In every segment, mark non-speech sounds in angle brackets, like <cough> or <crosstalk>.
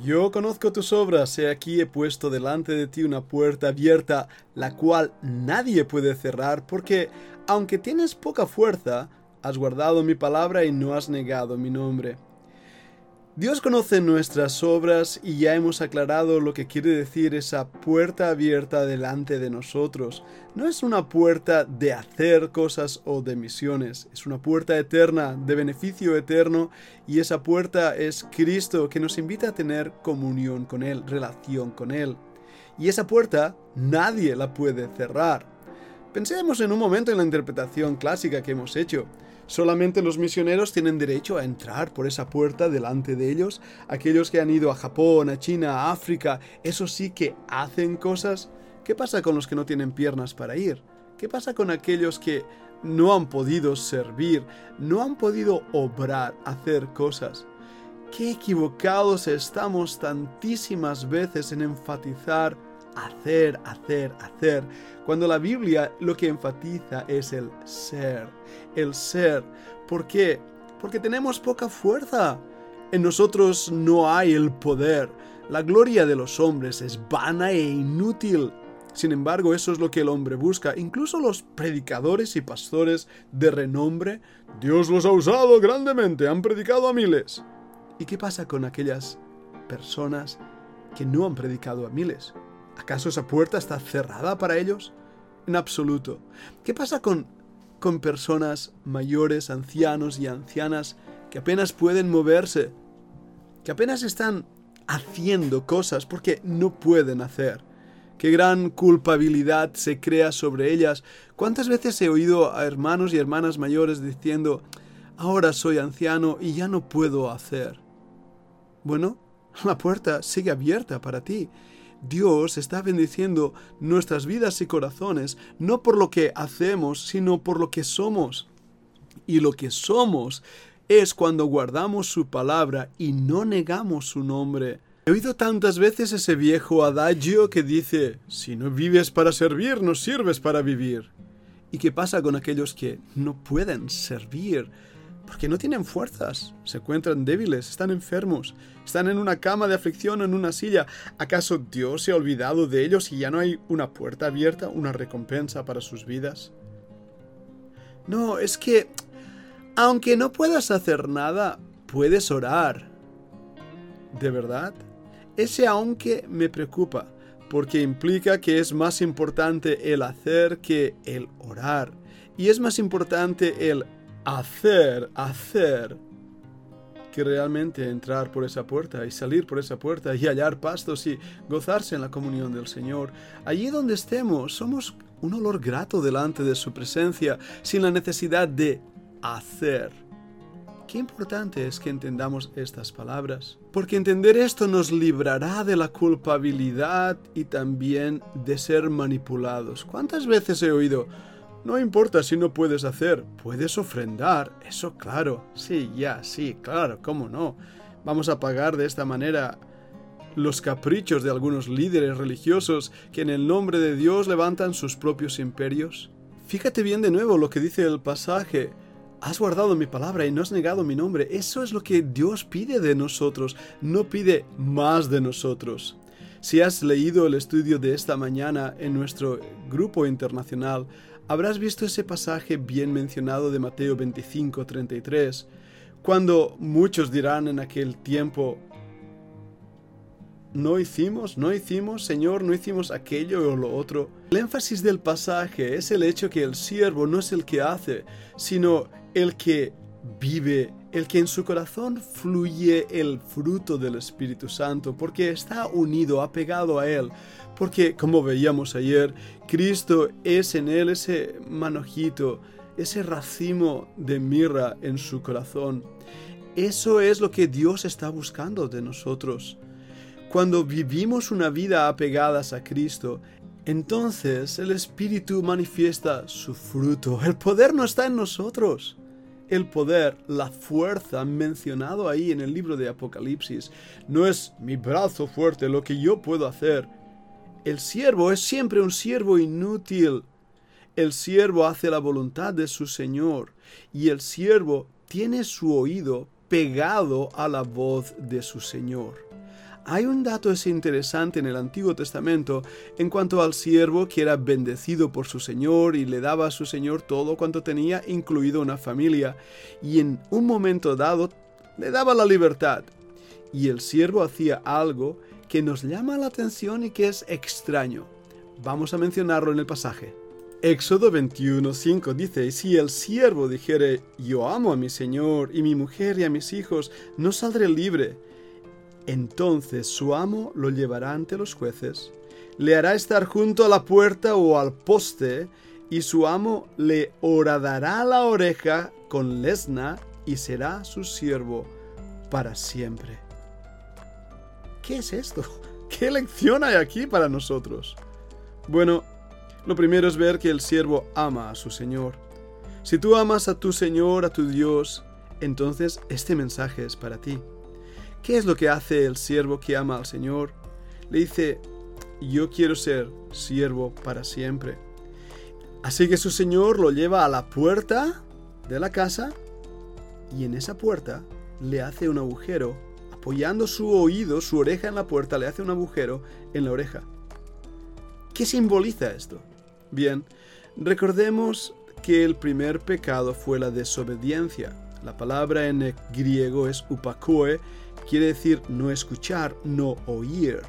Yo conozco tus obras, he aquí he puesto delante de ti una puerta abierta, la cual nadie puede cerrar, porque, aunque tienes poca fuerza, has guardado mi palabra y no has negado mi nombre. Dios conoce nuestras obras y ya hemos aclarado lo que quiere decir esa puerta abierta delante de nosotros. No es una puerta de hacer cosas o de misiones, es una puerta eterna, de beneficio eterno, y esa puerta es Cristo que nos invita a tener comunión con Él, relación con Él. Y esa puerta nadie la puede cerrar. Pensemos en un momento en la interpretación clásica que hemos hecho. Solamente los misioneros tienen derecho a entrar por esa puerta delante de ellos. Aquellos que han ido a Japón, a China, a África, esos sí que hacen cosas. ¿Qué pasa con los que no tienen piernas para ir? ¿Qué pasa con aquellos que no han podido servir, no han podido obrar, hacer cosas? Qué equivocados estamos tantísimas veces en enfatizar hacer, hacer, hacer, cuando la Biblia lo que enfatiza es el ser, el ser. ¿Por qué? Porque tenemos poca fuerza. En nosotros no hay el poder. La gloria de los hombres es vana e inútil. Sin embargo, eso es lo que el hombre busca. Incluso los predicadores y pastores de renombre, Dios los ha usado grandemente, han predicado a miles. ¿Y qué pasa con aquellas personas que no han predicado a miles? ¿Acaso esa puerta está cerrada para ellos? En absoluto. ¿Qué pasa con, con personas mayores, ancianos y ancianas que apenas pueden moverse? Que apenas están haciendo cosas porque no pueden hacer. Qué gran culpabilidad se crea sobre ellas. ¿Cuántas veces he oído a hermanos y hermanas mayores diciendo, ahora soy anciano y ya no puedo hacer? Bueno, la puerta sigue abierta para ti Dios está bendiciendo nuestras vidas y corazones, no por lo que hacemos, sino por lo que somos. Y lo que somos es cuando guardamos su palabra y no negamos su nombre. He oído tantas veces ese viejo adagio que dice, si no vives para servir, no sirves para vivir. ¿Y qué pasa con aquellos que no pueden servir? Porque no tienen fuerzas, se encuentran débiles, están enfermos, están en una cama de aflicción o en una silla. ¿Acaso Dios se ha olvidado de ellos y ya no hay una puerta abierta, una recompensa para sus vidas? No, es que, aunque no puedas hacer nada, puedes orar. ¿De verdad? Ese aunque me preocupa, porque implica que es más importante el hacer que el orar. Y es más importante el hacer, hacer, que realmente entrar por esa puerta y salir por esa puerta y hallar pastos y gozarse en la comunión del Señor. Allí donde estemos, somos un olor grato delante de su presencia, sin la necesidad de hacer. Qué importante es que entendamos estas palabras, porque entender esto nos librará de la culpabilidad y también de ser manipulados. ¿Cuántas veces he oído, no importa si no puedes hacer, puedes ofrendar, eso claro, sí, ya, sí, claro, cómo no. Vamos a pagar de esta manera los caprichos de algunos líderes religiosos que en el nombre de Dios levantan sus propios imperios. Fíjate bien de nuevo lo que dice el pasaje. Has guardado mi palabra y no has negado mi nombre. Eso es lo que Dios pide de nosotros, no pide más de nosotros. Si has leído el estudio de esta mañana en nuestro grupo internacional, habrás visto ese pasaje bien mencionado de Mateo 25, 33, cuando muchos dirán en aquel tiempo, no hicimos, no hicimos, Señor, no hicimos aquello o lo otro. El énfasis del pasaje es el hecho que el siervo no es el que hace, sino el que vive, el que en su corazón fluye el fruto del Espíritu Santo, porque está unido, apegado a Él. Porque, como veíamos ayer, Cristo es en Él ese manojito, ese racimo de mirra en su corazón. Eso es lo que Dios está buscando de nosotros. Cuando vivimos una vida apegadas a Cristo, entonces el Espíritu manifiesta su fruto. El poder no está en nosotros el poder, la fuerza mencionado ahí en el libro de Apocalipsis. No es mi brazo fuerte lo que yo puedo hacer. El siervo es siempre un siervo inútil. El siervo hace la voluntad de su Señor y el siervo tiene su oído pegado a la voz de su Señor. Hay un dato interesante en el Antiguo Testamento en cuanto al siervo que era bendecido por su Señor y le daba a su Señor todo cuanto tenía, incluido una familia, y en un momento dado le daba la libertad. Y el siervo hacía algo que nos llama la atención y que es extraño. Vamos a mencionarlo en el pasaje. Éxodo 21:5 dice, si el siervo dijere, yo amo a mi Señor y mi mujer y a mis hijos, no saldré libre entonces su amo lo llevará ante los jueces, le hará estar junto a la puerta o al poste, y su amo le horadará la oreja con lesna y será su siervo para siempre. ¿Qué es esto? <laughs> ¿Qué lección hay aquí para nosotros? Bueno, lo primero es ver que el siervo ama a su Señor. Si tú amas a tu Señor, a tu Dios, entonces este mensaje es para ti. ¿Qué es lo que hace el siervo que ama al Señor? Le dice, yo quiero ser siervo para siempre. Así que su Señor lo lleva a la puerta de la casa y en esa puerta le hace un agujero, apoyando su oído, su oreja en la puerta, le hace un agujero en la oreja. ¿Qué simboliza esto? Bien, recordemos que el primer pecado fue la desobediencia. La palabra en griego es upakoe quiere decir no escuchar, no oír.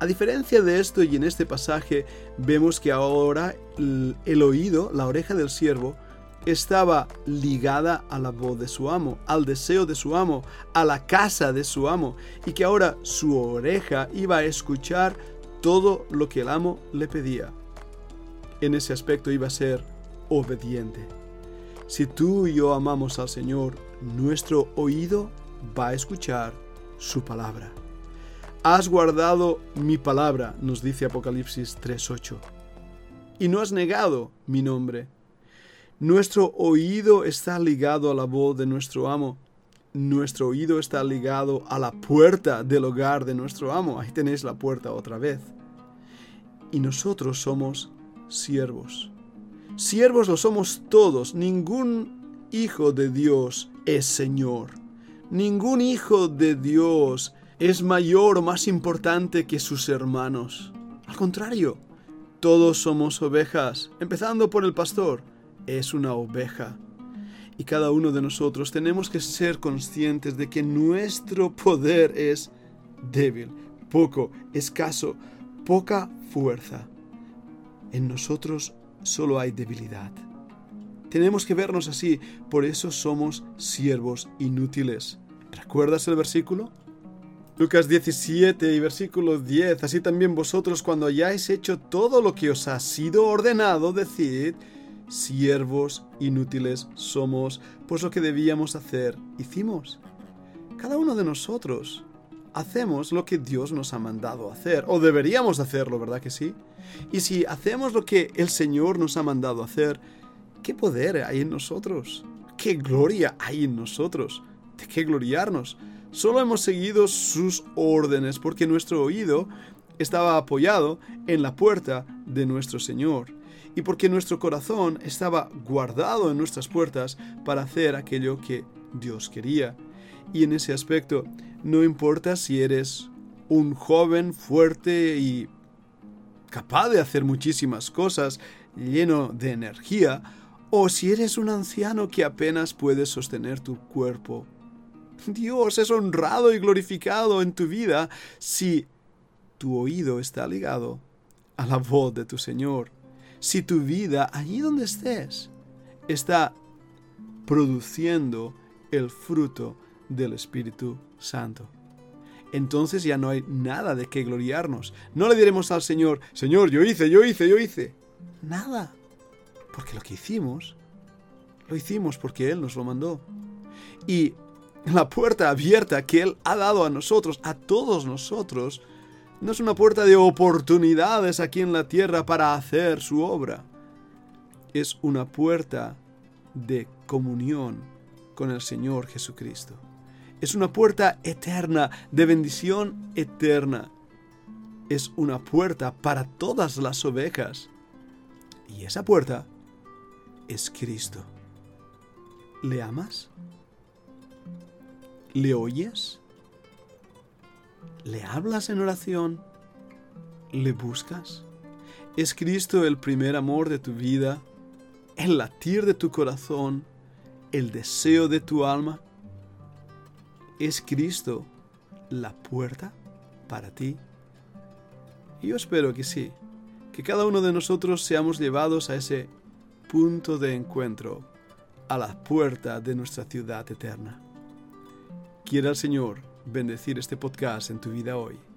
A diferencia de esto y en este pasaje vemos que ahora el oído, la oreja del siervo, estaba ligada a la voz de su amo, al deseo de su amo, a la casa de su amo, y que ahora su oreja iba a escuchar todo lo que el amo le pedía. En ese aspecto iba a ser obediente. Si tú y yo amamos al Señor, nuestro oído va a escuchar su palabra. Has guardado mi palabra, nos dice Apocalipsis 3.8, y no has negado mi nombre. Nuestro oído está ligado a la voz de nuestro amo. Nuestro oído está ligado a la puerta del hogar de nuestro amo. Ahí tenéis la puerta otra vez. Y nosotros somos siervos. Siervos lo somos todos. Ningún hijo de Dios es Señor. Ningún hijo de Dios es mayor o más importante que sus hermanos. Al contrario, todos somos ovejas, empezando por el pastor. Es una oveja. Y cada uno de nosotros tenemos que ser conscientes de que nuestro poder es débil, poco, escaso, poca fuerza. En nosotros solo hay debilidad. Tenemos que vernos así, por eso somos siervos inútiles. ¿Recuerdas el versículo? Lucas 17 y versículo 10. Así también vosotros cuando hayáis hecho todo lo que os ha sido ordenado, decid, siervos inútiles somos, pues lo que debíamos hacer, hicimos. Cada uno de nosotros hacemos lo que Dios nos ha mandado hacer, o deberíamos hacerlo, ¿verdad que sí? Y si hacemos lo que el Señor nos ha mandado hacer, ¿Qué poder hay en nosotros? ¿Qué gloria hay en nosotros? ¿De qué gloriarnos? Solo hemos seguido sus órdenes porque nuestro oído estaba apoyado en la puerta de nuestro Señor y porque nuestro corazón estaba guardado en nuestras puertas para hacer aquello que Dios quería. Y en ese aspecto, no importa si eres un joven fuerte y capaz de hacer muchísimas cosas, lleno de energía, o si eres un anciano que apenas puedes sostener tu cuerpo. Dios es honrado y glorificado en tu vida si tu oído está ligado a la voz de tu Señor. Si tu vida, allí donde estés, está produciendo el fruto del Espíritu Santo. Entonces ya no hay nada de qué gloriarnos. No le diremos al Señor, Señor, yo hice, yo hice, yo hice. Nada. Porque lo que hicimos, lo hicimos porque Él nos lo mandó. Y la puerta abierta que Él ha dado a nosotros, a todos nosotros, no es una puerta de oportunidades aquí en la tierra para hacer su obra. Es una puerta de comunión con el Señor Jesucristo. Es una puerta eterna, de bendición eterna. Es una puerta para todas las ovejas. Y esa puerta es Cristo. ¿Le amas? ¿Le oyes? ¿Le hablas en oración? ¿Le buscas? ¿Es Cristo el primer amor de tu vida? ¿El latir de tu corazón? ¿El deseo de tu alma? ¿Es Cristo la puerta para ti? yo espero que sí, que cada uno de nosotros seamos llevados a ese punto de encuentro, a la puerta de nuestra ciudad eterna. Quiera el Señor bendecir este podcast en tu vida hoy.